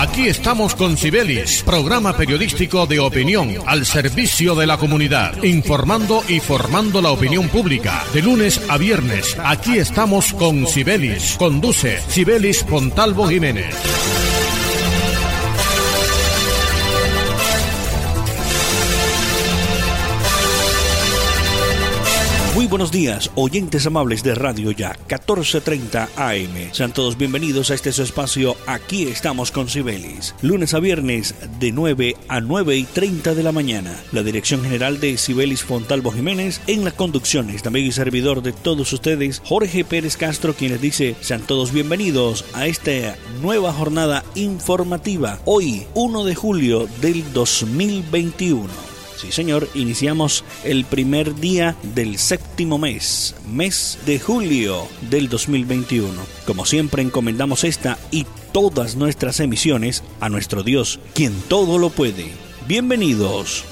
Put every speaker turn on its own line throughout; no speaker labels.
Aquí estamos con Cibelis, programa periodístico de opinión al servicio de la comunidad, informando y formando la opinión pública. De lunes a viernes, aquí estamos con Cibelis. Conduce Cibelis Pontalvo Jiménez.
Buenos días, oyentes amables de Radio Ya, 1430 AM. Sean todos bienvenidos a este su espacio Aquí estamos con Cibelis. Lunes a viernes de 9 a 9 y 30 de la mañana. La dirección general de Cibelis Fontalvo Jiménez en las conducciones, también y servidor de todos ustedes, Jorge Pérez Castro, quien les dice, sean todos bienvenidos a esta nueva jornada informativa. Hoy, 1 de julio del 2021. Sí, señor, iniciamos el primer día del séptimo mes, mes de julio del 2021. Como siempre, encomendamos esta y todas nuestras emisiones a nuestro Dios, quien todo lo puede. Bienvenidos.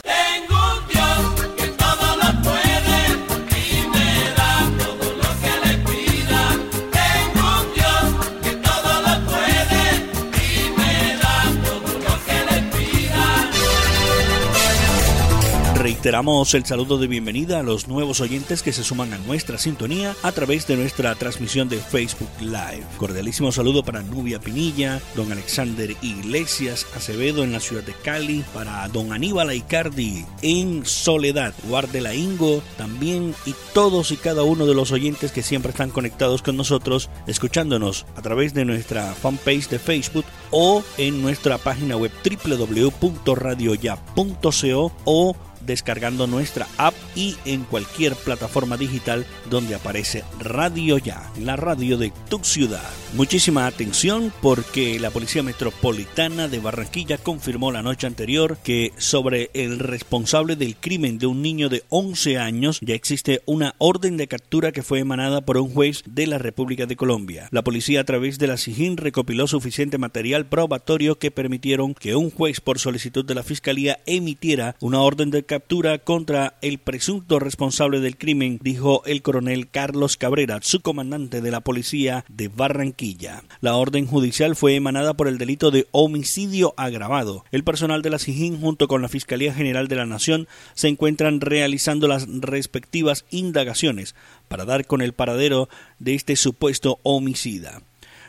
Reiteramos el saludo de bienvenida a los nuevos oyentes que se suman a nuestra sintonía a través de nuestra transmisión de Facebook Live. Cordialísimo saludo para Nubia Pinilla, don Alexander Iglesias Acevedo en la ciudad de Cali, para don Aníbal Aicardi en Soledad, Guardela Ingo también y todos y cada uno de los oyentes que siempre están conectados con nosotros, escuchándonos a través de nuestra fanpage de Facebook o en nuestra página web www.radioya.co o descargando nuestra app y en cualquier plataforma digital donde aparece Radio Ya, la radio de tu ciudad. Muchísima atención porque la Policía Metropolitana de Barranquilla confirmó la noche anterior que sobre el responsable del crimen de un niño de 11 años ya existe una orden de captura que fue emanada por un juez de la República de Colombia. La policía a través de la SIGIN recopiló suficiente material probatorio que permitieron que un juez por solicitud de la Fiscalía emitiera una orden de captura captura contra el presunto responsable del crimen, dijo el coronel Carlos Cabrera, subcomandante de la policía de Barranquilla. La orden judicial fue emanada por el delito de homicidio agravado. El personal de la SIGIN junto con la Fiscalía General de la Nación se encuentran realizando las respectivas indagaciones para dar con el paradero de este supuesto homicida.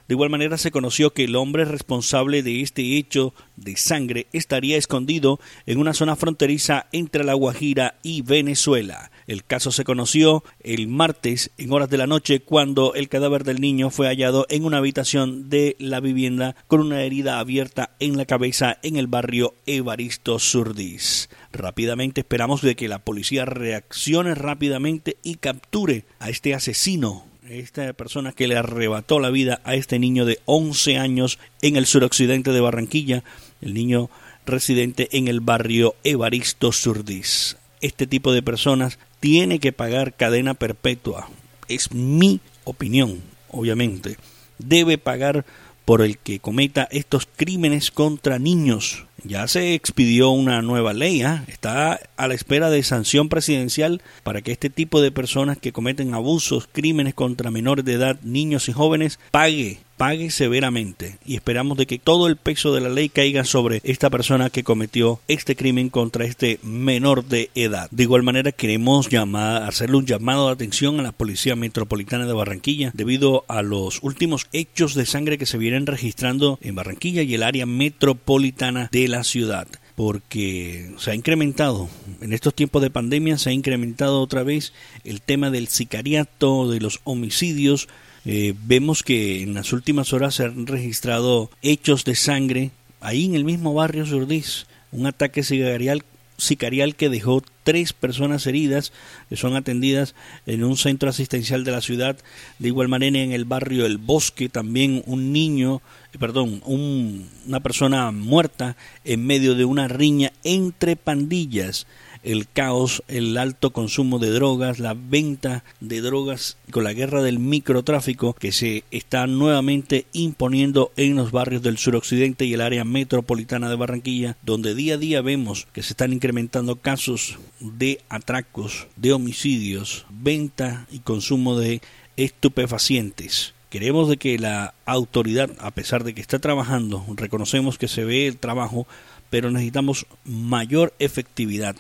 De igual manera se conoció que el hombre responsable de este hecho de sangre estaría escondido en una zona fronteriza entre La Guajira y Venezuela. El caso se conoció el martes en horas de la noche cuando el cadáver del niño fue hallado en una habitación de la vivienda con una herida abierta en la cabeza en el barrio Evaristo Surdís. Rápidamente esperamos de que la policía reaccione rápidamente y capture a este asesino esta persona que le arrebató la vida a este niño de 11 años en el suroccidente de Barranquilla, el niño residente en el barrio Evaristo Surdís. Este tipo de personas tiene que pagar cadena perpetua. Es mi opinión, obviamente. Debe pagar por el que cometa estos crímenes contra niños. Ya se expidió una nueva ley, ¿ah? está a la espera de sanción presidencial para que este tipo de personas que cometen abusos, crímenes contra menores de edad, niños y jóvenes, pague pague severamente y esperamos de que todo el peso de la ley caiga sobre esta persona que cometió este crimen contra este menor de edad. De igual manera queremos llamar, hacerle un llamado de atención a la Policía Metropolitana de Barranquilla debido a los últimos hechos de sangre que se vienen registrando en Barranquilla y el área metropolitana de la ciudad porque se ha incrementado, en estos tiempos de pandemia se ha incrementado otra vez el tema del sicariato, de los homicidios, eh, vemos que en las últimas horas se han registrado hechos de sangre ahí en el mismo barrio Surdís, un ataque sicarial, sicarial que dejó tres personas heridas que son atendidas en un centro asistencial de la ciudad. De igual manera en el barrio El Bosque también un niño, perdón, una persona muerta en medio de una riña entre pandillas el caos, el alto consumo de drogas, la venta de drogas con la guerra del microtráfico que se está nuevamente imponiendo en los barrios del suroccidente y el área metropolitana de Barranquilla, donde día a día vemos que se están incrementando casos de atracos, de homicidios, venta y consumo de estupefacientes. Queremos de que la autoridad, a pesar de que está trabajando, reconocemos que se ve el trabajo, pero necesitamos mayor efectividad,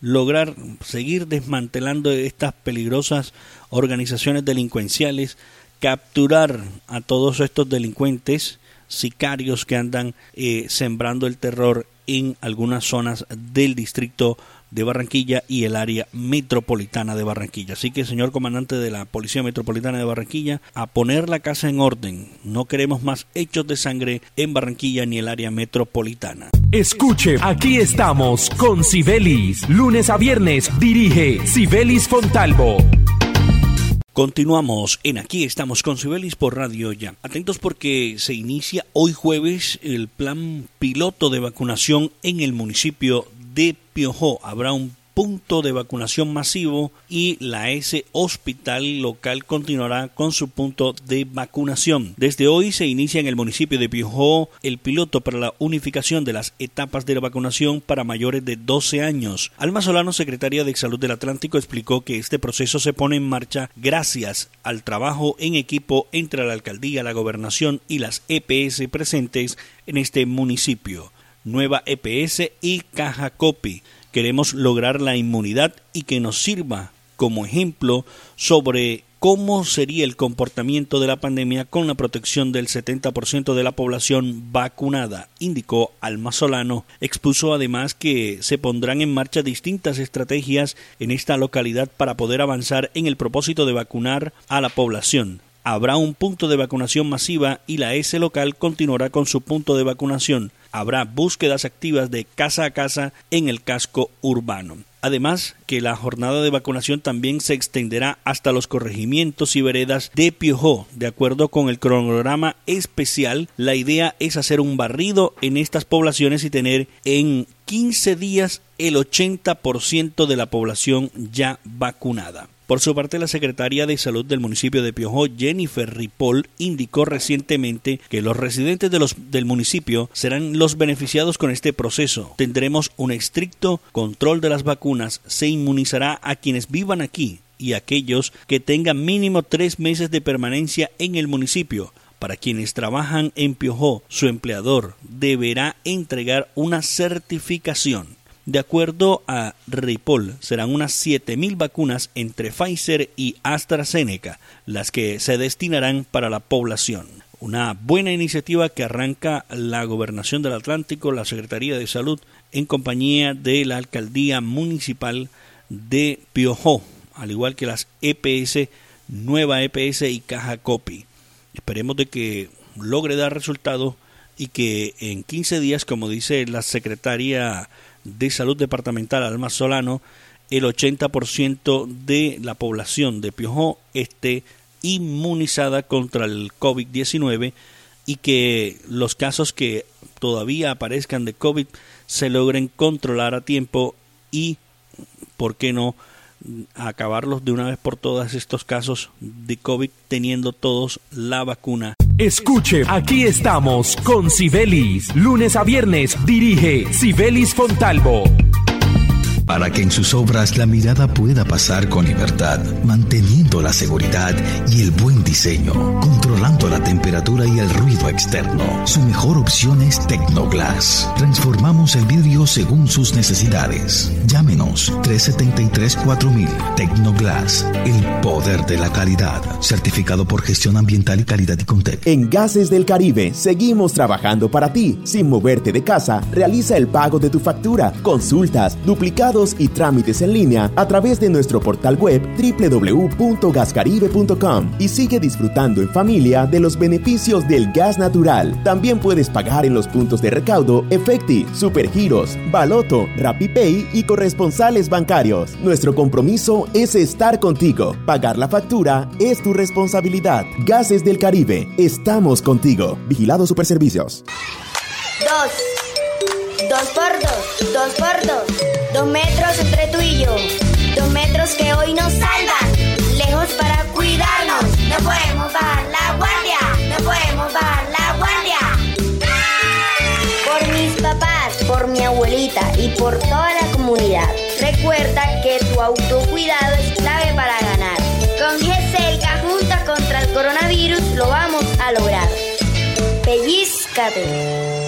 lograr seguir desmantelando estas peligrosas organizaciones delincuenciales, capturar a todos estos delincuentes, sicarios que andan eh, sembrando el terror en algunas zonas del distrito de Barranquilla y el área metropolitana de Barranquilla. Así que, señor comandante de la Policía Metropolitana de Barranquilla, a poner la casa en orden. No queremos más hechos de sangre en Barranquilla ni el área metropolitana.
Escuche, aquí estamos con Sibelis. Lunes a viernes dirige Sibelis Fontalvo.
Continuamos en Aquí estamos con Sibelis por Radio Ya. Atentos porque se inicia hoy jueves el plan piloto de vacunación en el municipio de Piojó. Habrá un punto de vacunación masivo y la S Hospital local continuará con su punto de vacunación. Desde hoy se inicia en el municipio de Piojó el piloto para la unificación de las etapas de la vacunación para mayores de 12 años. Alma Solano, secretaria de Salud del Atlántico, explicó que este proceso se pone en marcha gracias al trabajo en equipo entre la alcaldía, la gobernación y las EPS presentes en este municipio. Nueva EPS y Caja Copy. Queremos lograr la inmunidad y que nos sirva como ejemplo sobre cómo sería el comportamiento de la pandemia con la protección del 70% de la población vacunada, indicó Alma Solano. Expuso además que se pondrán en marcha distintas estrategias en esta localidad para poder avanzar en el propósito de vacunar a la población. Habrá un punto de vacunación masiva y la S local continuará con su punto de vacunación habrá búsquedas activas de casa a casa en el casco urbano. Además, que la jornada de vacunación también se extenderá hasta los corregimientos y veredas de Piojó. De acuerdo con el cronograma especial, la idea es hacer un barrido en estas poblaciones y tener en 15 días el 80% de la población ya vacunada. Por su parte, la secretaria de Salud del municipio de Piojó, Jennifer Ripoll, indicó recientemente que los residentes de los, del municipio serán los beneficiados con este proceso. Tendremos un estricto control de las vacunas, se inmunizará a quienes vivan aquí y aquellos que tengan mínimo tres meses de permanencia en el municipio. Para quienes trabajan en Piojó, su empleador deberá entregar una certificación. De acuerdo a Ripoll, serán unas 7.000 vacunas entre Pfizer y AstraZeneca las que se destinarán para la población. Una buena iniciativa que arranca la Gobernación del Atlántico, la Secretaría de Salud, en compañía de la Alcaldía Municipal de Piojó, al igual que las EPS, Nueva EPS y Caja Copy. Esperemos de que logre dar resultado y que en 15 días, como dice la Secretaría de Salud Departamental Alma Solano, el 80% de la población de Piojó esté inmunizada contra el COVID-19 y que los casos que todavía aparezcan de COVID se logren controlar a tiempo y, ¿por qué no?, acabarlos de una vez por todas estos casos de COVID teniendo todos la vacuna.
Escuche, aquí estamos con Sibelis. Lunes a viernes dirige Sibelis Fontalvo
para que en sus obras la mirada pueda pasar con libertad, manteniendo la seguridad y el buen diseño, controlando la temperatura y el ruido externo. Su mejor opción es Tecnoglass. Transformamos el vidrio según sus necesidades. Llámenos 373-4000 Tecnoglass, el poder de la calidad. Certificado por gestión ambiental y calidad y Contec.
En Gases del Caribe seguimos trabajando para ti. Sin moverte de casa, realiza el pago de tu factura, consultas, duplicados y trámites en línea a través de nuestro portal web www.gascaribe.com y sigue disfrutando en familia de los beneficios del gas natural. También puedes pagar en los puntos de recaudo Efecti, Supergiros, Baloto, RappiPay y corresponsales bancarios. Nuestro compromiso es estar contigo. Pagar la factura es tu responsabilidad. Gases del Caribe, estamos contigo. Vigilado Superservicios.
Dos. Dos por dos. Dos por dos. Dos metros entre tú y yo. Dos metros que hoy nos salvan. Lejos para cuidarnos. No podemos bajar la guardia. No podemos bajar la guardia. Por mis papás, por mi abuelita y por toda la Recuerda que tu autocuidado es clave para ganar. Con GESELCA juntas contra el coronavirus lo vamos a lograr. Pellizcate.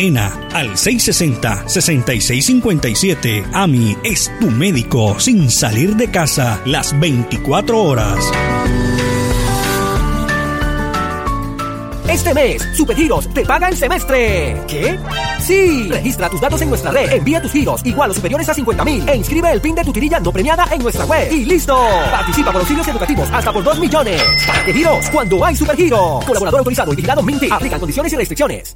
al 660-6657. AMI es tu médico sin salir de casa las 24 horas.
Este mes, Supergiros te paga el semestre. ¿Qué? Sí. Registra tus datos en nuestra red, envía tus giros igual o superiores a 50 mil e inscribe el PIN de tu tirilla no premiada en nuestra web. ¡Y listo! Participa por auxilios educativos hasta por 2 millones. ¿Para qué giros? Cuando hay Supergiros. Colaborador autorizado y vigilado Minty. Aplican condiciones y restricciones.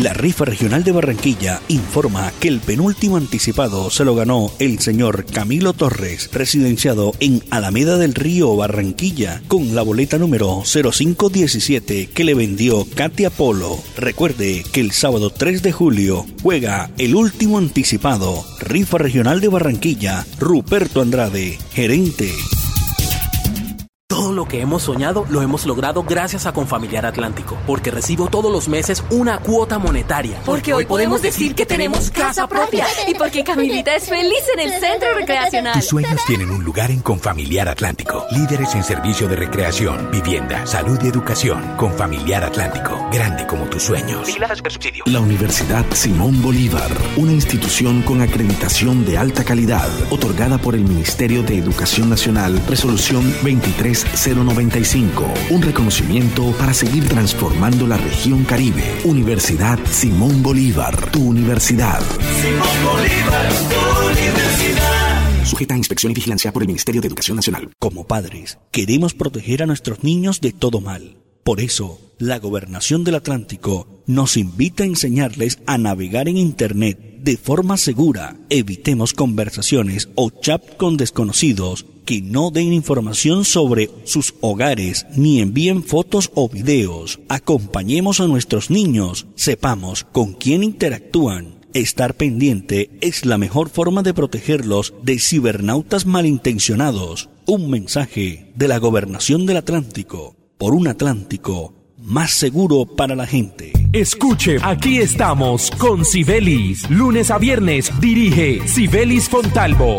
La rifa regional de Barranquilla informa que el penúltimo anticipado se lo ganó el señor Camilo Torres, residenciado en Alameda del Río, Barranquilla, con la boleta número 0517 que le vendió Katia Polo. Recuerde que el sábado 3 de julio juega el último anticipado, rifa regional de Barranquilla, Ruperto Andrade, gerente.
Lo que hemos soñado lo hemos logrado gracias a Confamiliar Atlántico, porque recibo todos los meses una cuota monetaria.
Porque hoy podemos decir que tenemos casa propia y porque Camilita es feliz en el centro recreacional.
Tus sueños tienen un lugar en Confamiliar Atlántico. Líderes en servicio de recreación, vivienda, salud y educación. Confamiliar Atlántico, grande como tus sueños.
La Universidad Simón Bolívar, una institución con acreditación de alta calidad, otorgada por el Ministerio de Educación Nacional, resolución 23 095. Un reconocimiento para seguir transformando la región Caribe. Universidad Simón Bolívar, tu universidad. Simón Bolívar,
tu universidad. Sujeta a inspección y vigilancia por el Ministerio de Educación Nacional. Como padres, queremos proteger a nuestros niños de todo mal. Por eso, la Gobernación del Atlántico nos invita a enseñarles a navegar en Internet de forma segura. Evitemos conversaciones o chat con desconocidos que no den información sobre sus hogares ni envíen fotos o videos. Acompañemos a nuestros niños, sepamos con quién interactúan. Estar pendiente es la mejor forma de protegerlos de cibernautas malintencionados. Un mensaje de la Gobernación del Atlántico por un Atlántico más seguro para la gente.
Escuche, aquí estamos con Sibelis. Lunes a viernes dirige Sibelis Fontalvo.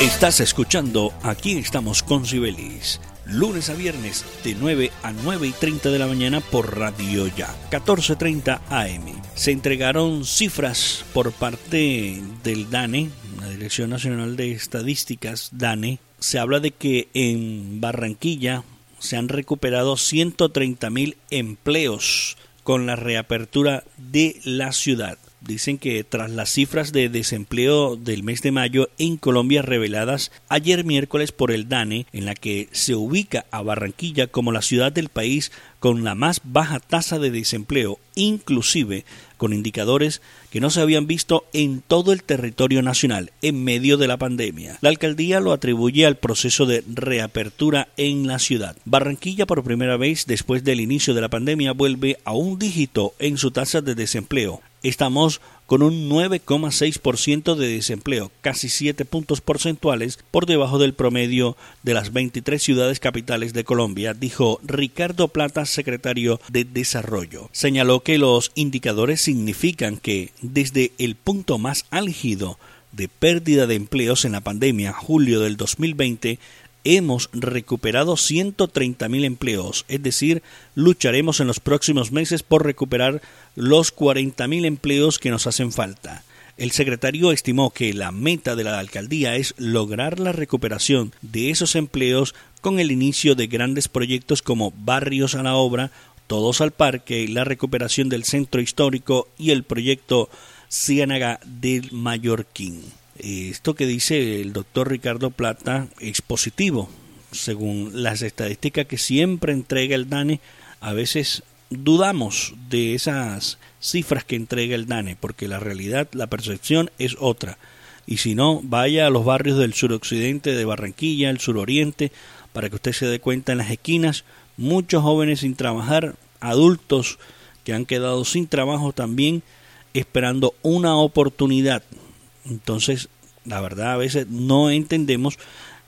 Estás escuchando Aquí estamos con Sibelis. Lunes a viernes de 9 a 9 y 30 de la mañana por Radio Ya, 14.30 AM. Se entregaron cifras por parte del DANE, la Dirección Nacional de Estadísticas, DANE. Se habla de que en Barranquilla se han recuperado 130 mil empleos con la reapertura de la ciudad. Dicen que tras las cifras de desempleo del mes de mayo en Colombia reveladas ayer miércoles por el DANE, en la que se ubica a Barranquilla como la ciudad del país con la más baja tasa de desempleo, inclusive con indicadores que no se habían visto en todo el territorio nacional en medio de la pandemia. La alcaldía lo atribuye al proceso de reapertura en la ciudad. Barranquilla por primera vez después del inicio de la pandemia vuelve a un dígito en su tasa de desempleo. Estamos con un 9,6% de desempleo, casi 7 puntos porcentuales por debajo del promedio de las 23 ciudades capitales de Colombia, dijo Ricardo Plata, secretario de Desarrollo. Señaló que los indicadores significan que desde el punto más álgido de pérdida de empleos en la pandemia, julio del 2020, hemos recuperado 130.000 empleos, es decir, lucharemos en los próximos meses por recuperar los 40.000 empleos que nos hacen falta. El secretario estimó que la meta de la alcaldía es lograr la recuperación de esos empleos con el inicio de grandes proyectos como Barrios a la Obra, Todos al Parque, la recuperación del centro histórico y el proyecto Ciénaga del Mallorquín. Esto que dice el doctor Ricardo Plata es positivo. Según las estadísticas que siempre entrega el DANE, a veces dudamos de esas cifras que entrega el DANE, porque la realidad, la percepción es otra. Y si no, vaya a los barrios del suroccidente de Barranquilla, el suroriente, para que usted se dé cuenta en las esquinas, muchos jóvenes sin trabajar, adultos que han quedado sin trabajo también, esperando una oportunidad. Entonces, la verdad, a veces no entendemos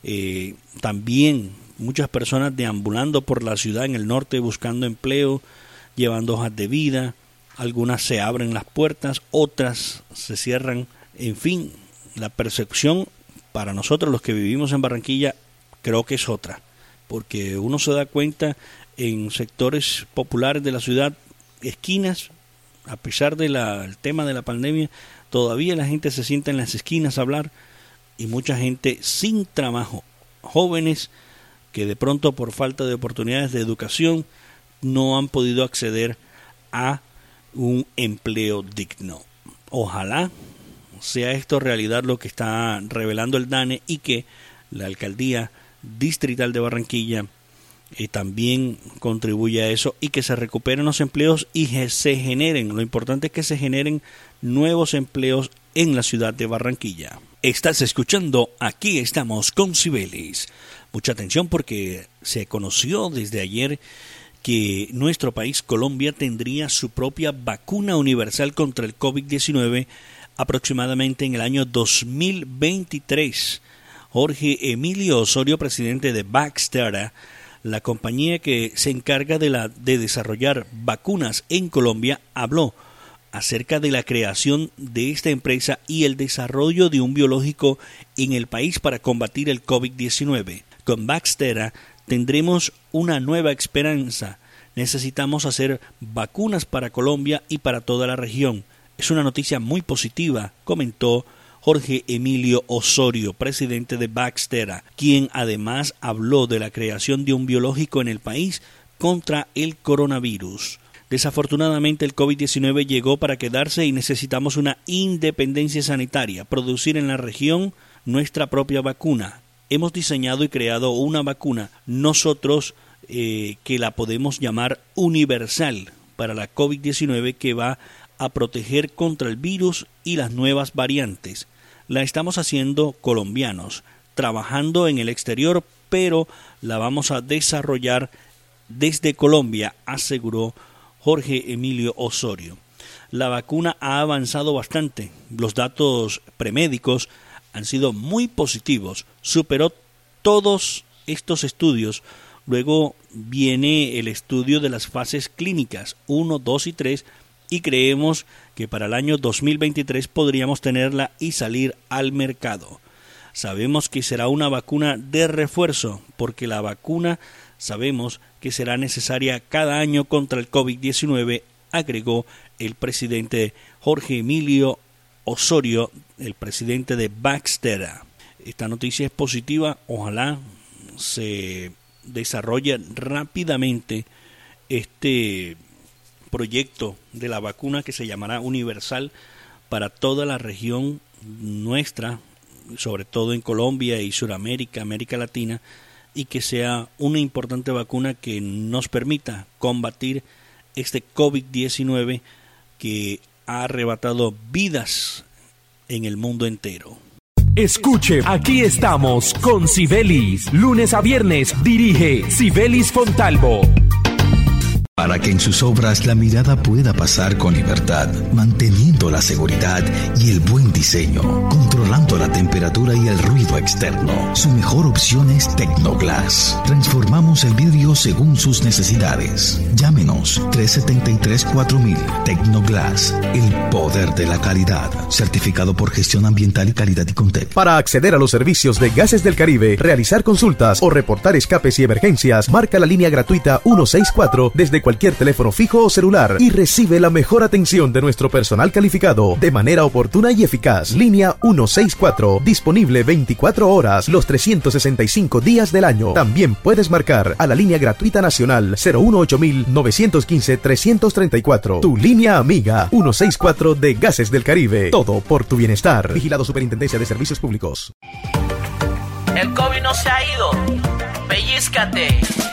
eh, también muchas personas deambulando por la ciudad en el norte buscando empleo, llevando hojas de vida, algunas se abren las puertas, otras se cierran, en fin, la percepción para nosotros los que vivimos en Barranquilla creo que es otra, porque uno se da cuenta en sectores populares de la ciudad, esquinas, a pesar del tema de la pandemia, todavía la gente se sienta en las esquinas a hablar y mucha gente sin trabajo, jóvenes que de pronto por falta de oportunidades de educación no han podido acceder a un empleo digno. Ojalá sea esto realidad lo que está revelando el DANE y que la alcaldía distrital de Barranquilla eh, también contribuya a eso y que se recuperen los empleos y se generen, lo importante es que se generen nuevos empleos en la ciudad de Barranquilla. Estás escuchando Aquí estamos con Cibelis. Mucha atención porque se conoció desde ayer que nuestro país, Colombia, tendría su propia vacuna universal contra el COVID-19 aproximadamente en el año 2023. Jorge Emilio Osorio, presidente de Baxter, la compañía que se encarga de, la, de desarrollar vacunas en Colombia, habló acerca de la creación de esta empresa y el desarrollo de un biológico en el país para combatir el COVID-19. Con Baxter tendremos una nueva esperanza. Necesitamos hacer vacunas para Colombia y para toda la región. Es una noticia muy positiva, comentó Jorge Emilio Osorio, presidente de Baxter, quien además habló de la creación de un biológico en el país contra el coronavirus. Desafortunadamente el COVID-19 llegó para quedarse y necesitamos una independencia sanitaria, producir en la región nuestra propia vacuna, hemos diseñado y creado una vacuna, nosotros eh, que la podemos llamar universal para la COVID-19 que va a proteger contra el virus y las nuevas variantes. La estamos haciendo colombianos, trabajando en el exterior, pero la vamos a desarrollar desde Colombia, aseguró Jorge Emilio Osorio. La vacuna ha avanzado bastante. Los datos premédicos han sido muy positivos, superó todos estos estudios. Luego viene el estudio de las fases clínicas 1, 2 y 3 y creemos que para el año 2023 podríamos tenerla y salir al mercado. Sabemos que será una vacuna de refuerzo porque la vacuna sabemos que será necesaria cada año contra el COVID-19, agregó el presidente Jorge Emilio Osorio, el presidente de Baxter. Esta noticia es positiva, ojalá se desarrolle rápidamente este proyecto de la vacuna que se llamará universal para toda la región nuestra, sobre todo en Colombia y Sudamérica, América Latina, y que sea una importante vacuna que nos permita combatir este COVID-19 que ha arrebatado vidas en el mundo entero.
Escuche, aquí estamos con Sibelis. Lunes a viernes dirige Sibelis Fontalvo
para que en sus obras la mirada pueda pasar con libertad, manteniendo la seguridad y el buen diseño, controlando la temperatura y el ruido externo. Su mejor opción es Tecnoglass. Transformamos el vidrio según sus necesidades. Llámenos 373-4000 Tecnoglass, el poder de la calidad. Certificado por gestión ambiental y calidad y Contec.
Para acceder a los servicios de Gases del Caribe, realizar consultas o reportar escapes y emergencias, marca la línea gratuita 164 desde cualquier
cualquier teléfono fijo o celular y recibe la mejor atención de nuestro personal calificado de manera oportuna y eficaz. Línea 164, disponible 24 horas los 365 días del año. También puedes marcar a la línea gratuita nacional 018 915 334. Tu línea amiga 164 de Gases del Caribe. Todo por tu bienestar. Vigilado Superintendencia de Servicios Públicos.
El COVID no se ha ido. Pellizcate.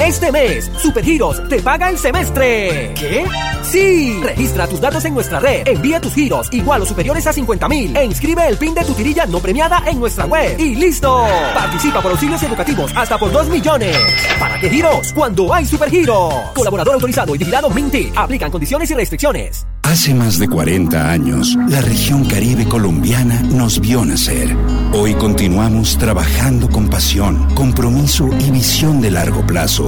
Este mes, Supergiros te paga el semestre. ¿Qué? Sí. Registra tus datos en nuestra red, envía tus giros igual o superiores a 50 mil e inscribe el PIN de tu tirilla no premiada en nuestra web. Y listo. Participa por auxilios educativos hasta por 2 millones. ¿Para qué giros? Cuando hay Supergiros. Colaborador autorizado y vigilado Minty. Aplican condiciones y restricciones.
Hace más de 40 años, la región caribe colombiana nos vio nacer. Hoy continuamos trabajando con pasión, compromiso y visión de largo plazo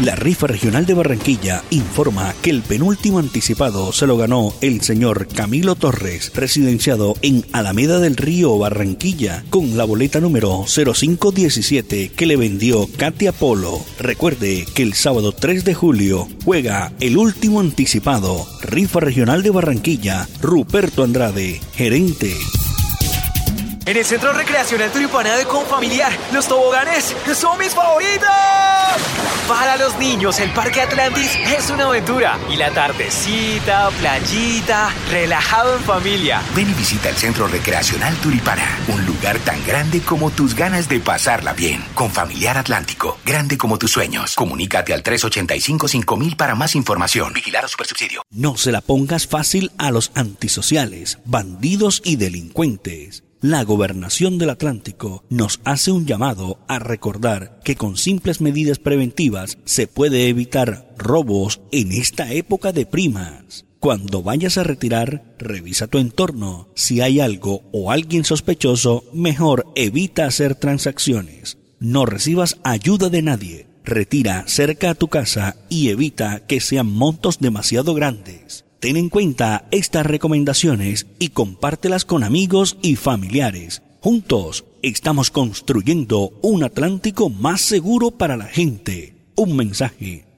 La rifa regional de Barranquilla informa que el penúltimo anticipado se lo ganó el señor Camilo Torres, residenciado en Alameda del Río, Barranquilla, con la boleta número 0517 que le vendió Katia Polo. Recuerde que el sábado 3 de julio juega el último anticipado, rifa regional de Barranquilla, Ruperto Andrade, gerente.
En el Centro Recreacional Turipana de Confamiliar, los toboganes son mis favoritos. Para los niños, el Parque Atlantis es una aventura. Y la tardecita, playita, relajado en familia.
Ven y visita el Centro Recreacional Turipana, un lugar tan grande como tus ganas de pasarla bien. Con Familiar Atlántico, grande como tus sueños. Comunícate al 385-5000 para más información. Vigilar a Supersubsidio.
No se la pongas fácil a los antisociales, bandidos y delincuentes. La gobernación del Atlántico nos hace un llamado a recordar que con simples medidas preventivas se puede evitar robos en esta época de primas. Cuando vayas a retirar, revisa tu entorno. Si hay algo o alguien sospechoso, mejor evita hacer transacciones. No recibas ayuda de nadie. Retira cerca a tu casa y evita que sean montos demasiado grandes. Ten en cuenta estas recomendaciones y compártelas con amigos y familiares. Juntos estamos construyendo un Atlántico más seguro para la gente. Un mensaje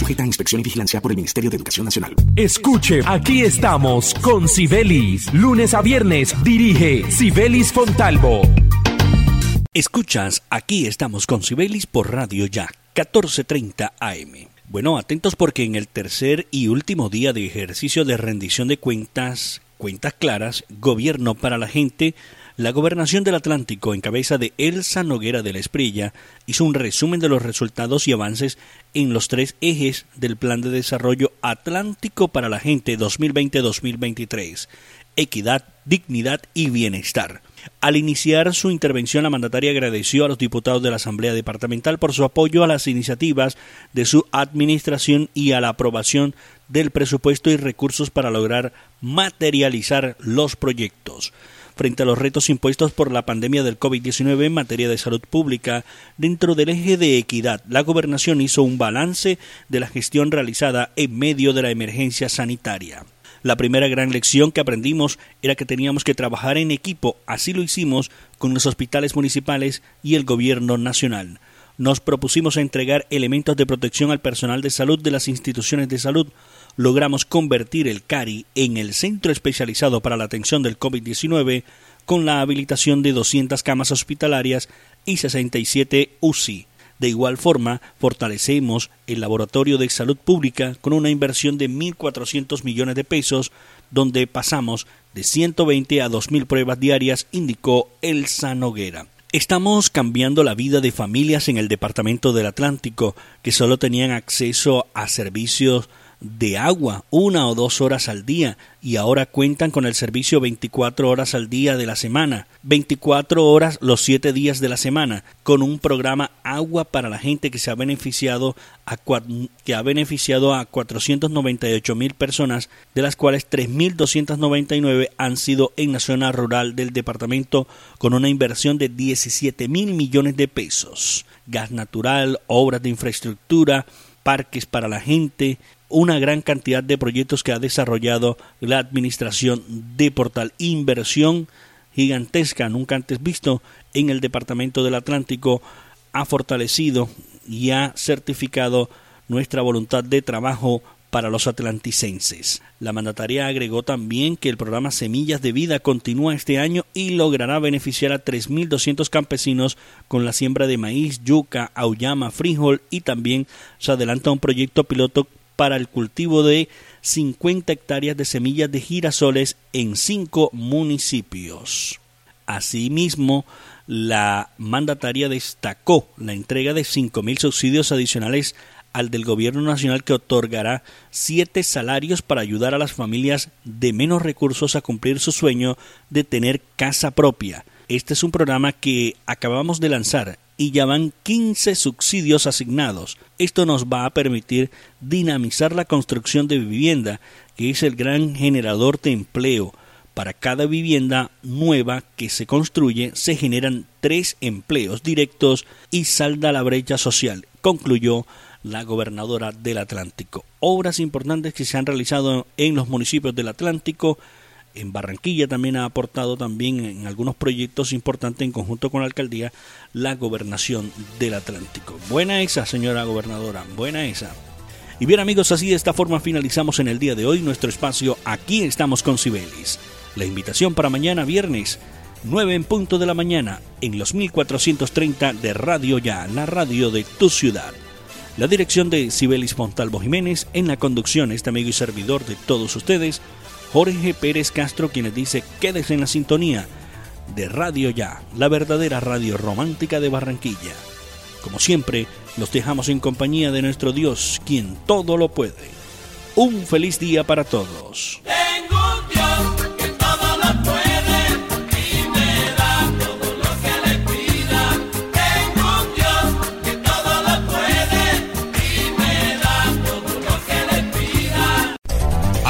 Sujeta a inspección y vigilancia por el Ministerio de Educación Nacional.
Escuche, aquí estamos con Sibelis. Lunes a viernes dirige Sibelis Fontalvo.
Escuchas, aquí estamos con Sibelis por Radio Ya, 1430 AM. Bueno, atentos porque en el tercer y último día de ejercicio de rendición de cuentas, cuentas claras, gobierno para la gente, la Gobernación del Atlántico, en cabeza de Elsa Noguera de la Esprilla, hizo un resumen de los resultados y avances en los tres ejes del Plan de Desarrollo Atlántico para la Gente 2020-2023. Equidad, dignidad y bienestar. Al iniciar su intervención, la mandataria agradeció a los diputados de la Asamblea Departamental por su apoyo a las iniciativas de su administración y a la aprobación del presupuesto y recursos para lograr materializar los proyectos. Frente a los retos impuestos por la pandemia del COVID-19 en materia de salud pública, dentro del eje de equidad, la gobernación hizo un balance de la gestión realizada en medio de la emergencia sanitaria. La primera gran lección que aprendimos era que teníamos que trabajar en equipo, así lo hicimos con los hospitales municipales y el gobierno nacional. Nos propusimos entregar elementos de protección al personal de salud de las instituciones de salud. Logramos convertir el CARI en el centro especializado para la atención del COVID-19 con la habilitación de 200 camas hospitalarias y 67 UCI. De igual forma, fortalecemos el Laboratorio de Salud Pública con una inversión de 1.400 millones de pesos, donde pasamos de 120 a 2.000 pruebas diarias, indicó Elsa Noguera. Estamos cambiando la vida de familias en el Departamento del Atlántico que solo tenían acceso a servicios de agua una o dos horas al día y ahora cuentan con el servicio 24 horas al día de la semana, 24 horas los 7 días de la semana, con un programa Agua para la gente que se ha beneficiado a, que ha beneficiado a 498 mil personas, de las cuales 3.299 han sido en la zona rural del departamento con una inversión de 17 mil millones de pesos. Gas natural, obras de infraestructura, parques para la gente, una gran cantidad de proyectos que ha desarrollado la administración de Portal. Inversión gigantesca, nunca antes visto en el Departamento del Atlántico, ha fortalecido y ha certificado nuestra voluntad de trabajo para los atlanticenses. La mandataria agregó también que el programa Semillas de Vida continúa este año y logrará beneficiar a 3.200 campesinos con la siembra de maíz, yuca, auyama, frijol y también se adelanta un proyecto piloto para el cultivo de 50 hectáreas de semillas de girasoles en cinco municipios. Asimismo, la mandataria destacó la entrega de 5.000 subsidios adicionales al del Gobierno Nacional que otorgará siete salarios para ayudar a las familias de menos recursos a cumplir su sueño de tener casa propia. Este es un programa que acabamos de lanzar y ya van 15 subsidios asignados. Esto nos va a permitir dinamizar la construcción de vivienda, que es el gran generador de empleo. Para cada vivienda nueva que se construye se generan tres empleos directos y salda la brecha social, concluyó la gobernadora del Atlántico. Obras importantes que se han realizado en los municipios del Atlántico en Barranquilla también ha aportado también en algunos proyectos importantes en conjunto con la alcaldía la gobernación del Atlántico. Buena esa, señora gobernadora, buena esa. Y bien amigos, así de esta forma finalizamos en el día de hoy nuestro espacio Aquí estamos con Cibelis. La invitación para mañana viernes, 9 en punto de la mañana, en los 1430 de Radio Ya, la radio de tu ciudad. La dirección de Cibelis Montalvo Jiménez, en la conducción este amigo y servidor de todos ustedes, Jorge Pérez Castro, quienes dice quédese en la sintonía de Radio Ya, la verdadera radio romántica de Barranquilla. Como siempre, los dejamos en compañía de nuestro Dios, quien todo lo puede. Un feliz día para todos.